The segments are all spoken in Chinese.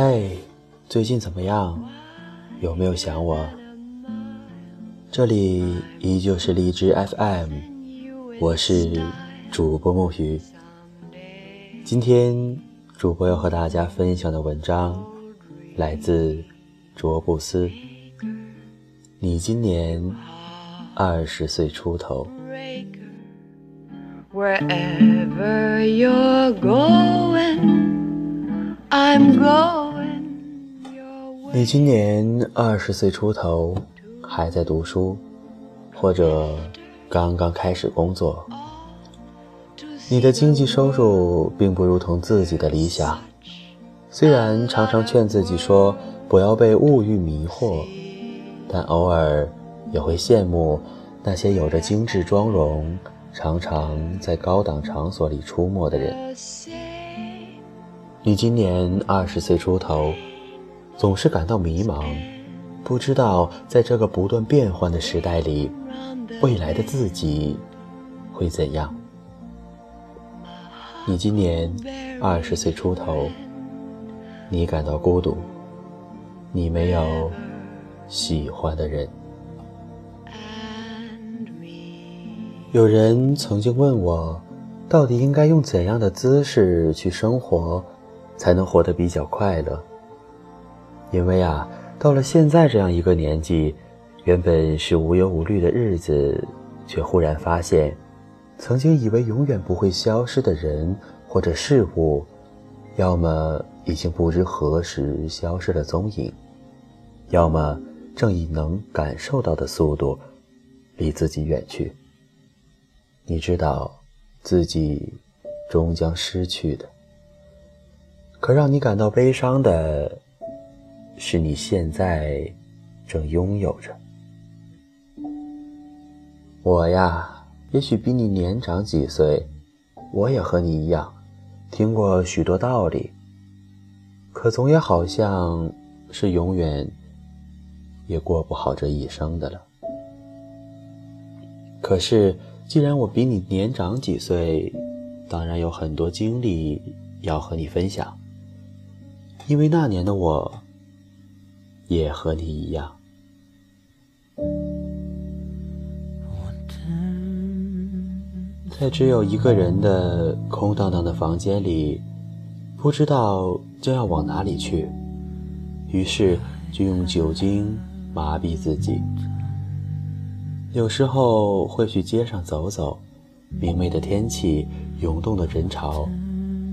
嗨，最近怎么样？有没有想我？这里依旧是荔枝 FM，我是主播木鱼。今天主播要和大家分享的文章来自卓布斯。你今年二十岁出头。Wherever you're going, I'm going. 你今年二十岁出头，还在读书，或者刚刚开始工作。你的经济收入并不如同自己的理想，虽然常常劝自己说不要被物欲迷惑，但偶尔也会羡慕那些有着精致妆容。常常在高档场所里出没的人，你今年二十岁出头，总是感到迷茫，不知道在这个不断变换的时代里，未来的自己会怎样。你今年二十岁出头，你感到孤独，你没有喜欢的人。有人曾经问我，到底应该用怎样的姿势去生活，才能活得比较快乐？因为啊，到了现在这样一个年纪，原本是无忧无虑的日子，却忽然发现，曾经以为永远不会消失的人或者事物，要么已经不知何时消失了踪影，要么正以能感受到的速度，离自己远去。你知道，自己终将失去的。可让你感到悲伤的，是你现在正拥有着。我呀，也许比你年长几岁，我也和你一样，听过许多道理。可总也好像是永远也过不好这一生的了。可是。既然我比你年长几岁，当然有很多经历要和你分享。因为那年的我，也和你一样，在只有一个人的空荡荡的房间里，不知道将要往哪里去，于是就用酒精麻痹自己。有时候会去街上走走，明媚的天气，涌动的人潮，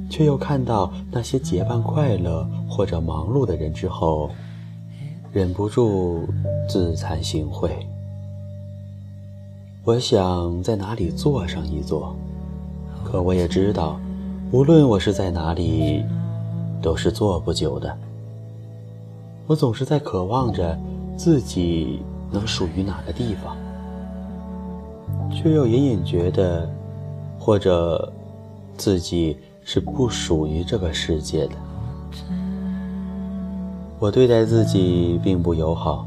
却又看到那些结伴快乐或者忙碌的人之后，忍不住自惭形秽。我想在哪里坐上一坐，可我也知道，无论我是在哪里，都是坐不久的。我总是在渴望着自己能属于哪个地方。却又隐隐觉得，或者自己是不属于这个世界的。我对待自己并不友好，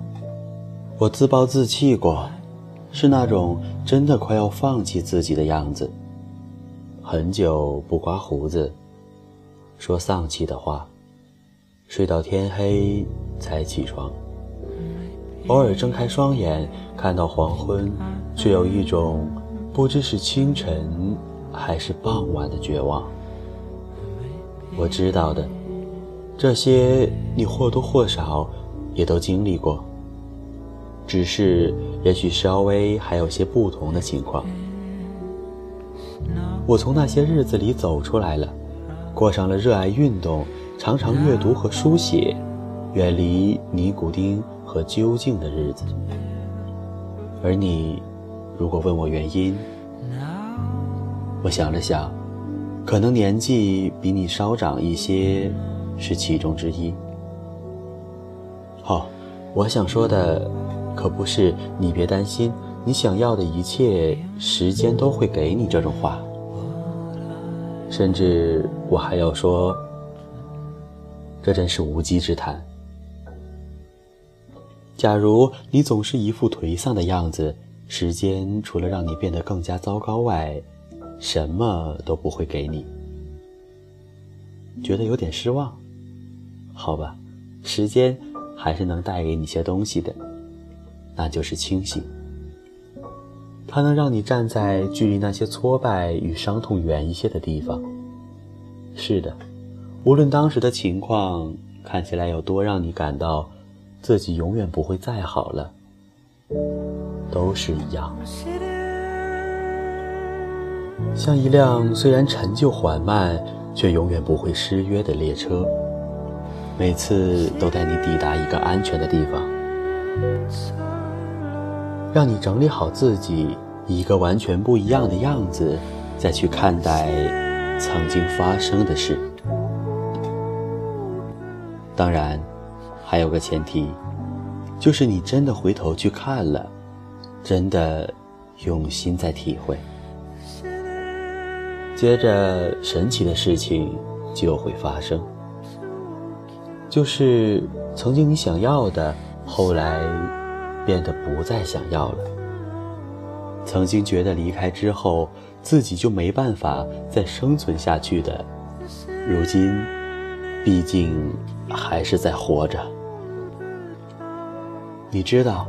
我自暴自弃过，是那种真的快要放弃自己的样子。很久不刮胡子，说丧气的话，睡到天黑才起床。偶尔睁开双眼，看到黄昏，却有一种不知是清晨还是傍晚的绝望。我知道的，这些你或多或少也都经历过，只是也许稍微还有些不同的情况。我从那些日子里走出来了，过上了热爱运动、常常阅读和书写，远离尼古丁。和究竟的日子，而你，如果问我原因，我想了想，可能年纪比你稍长一些，是其中之一。好，我想说的，可不是你别担心，你想要的一切，时间都会给你这种话。甚至我还要说，这真是无稽之谈。假如你总是一副颓丧的样子，时间除了让你变得更加糟糕外，什么都不会给你。觉得有点失望？好吧，时间还是能带给你些东西的，那就是清醒。它能让你站在距离那些挫败与伤痛远一些的地方。是的，无论当时的情况看起来有多让你感到自己永远不会再好了，都是一样。像一辆虽然陈旧缓慢，却永远不会失约的列车，每次都带你抵达一个安全的地方，让你整理好自己，以一个完全不一样的样子，再去看待曾经发生的事。当然，还有个前提，就是你真的回头去看了，真的用心在体会。接着，神奇的事情就会发生，就是曾经你想要的，后来变得不再想要了；曾经觉得离开之后自己就没办法再生存下去的，如今毕竟还是在活着。你知道，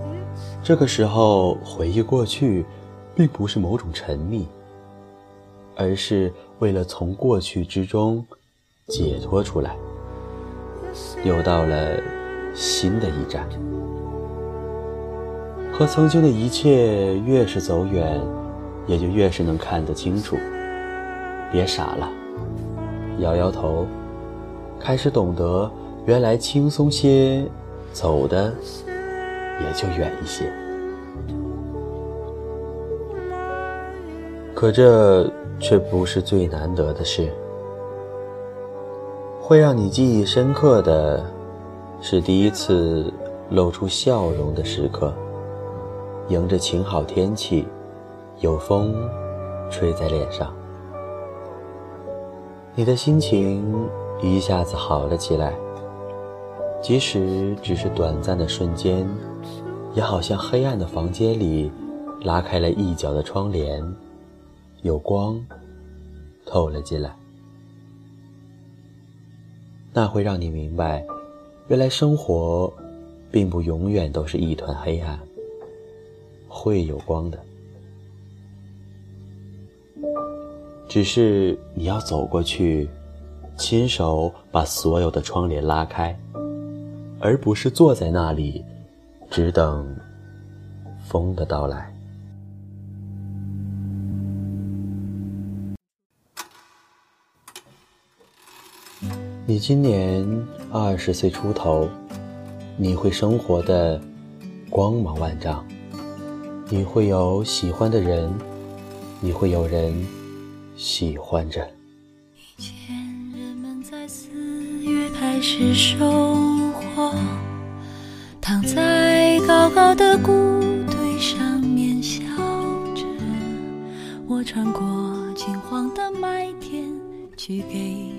这个时候回忆过去，并不是某种沉溺。而是为了从过去之中解脱出来，又到了新的一站。和曾经的一切越是走远，也就越是能看得清楚。别傻了，摇摇头，开始懂得，原来轻松些，走的也就远一些。可这。却不是最难得的事。会让你记忆深刻的，是第一次露出笑容的时刻。迎着晴好天气，有风吹在脸上，你的心情一下子好了起来。即使只是短暂的瞬间，也好像黑暗的房间里拉开了一角的窗帘。有光透了进来，那会让你明白，原来生活并不永远都是一团黑暗，会有光的。只是你要走过去，亲手把所有的窗帘拉开，而不是坐在那里，只等风的到来。你今年二十岁出头，你会生活的光芒万丈，你会有喜欢的人，你会有人喜欢着。以前人们在四月开始收获，躺在高高的谷堆上面笑着。我穿过金黄的麦田，去给。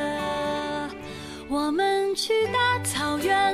我们去大草原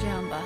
down by.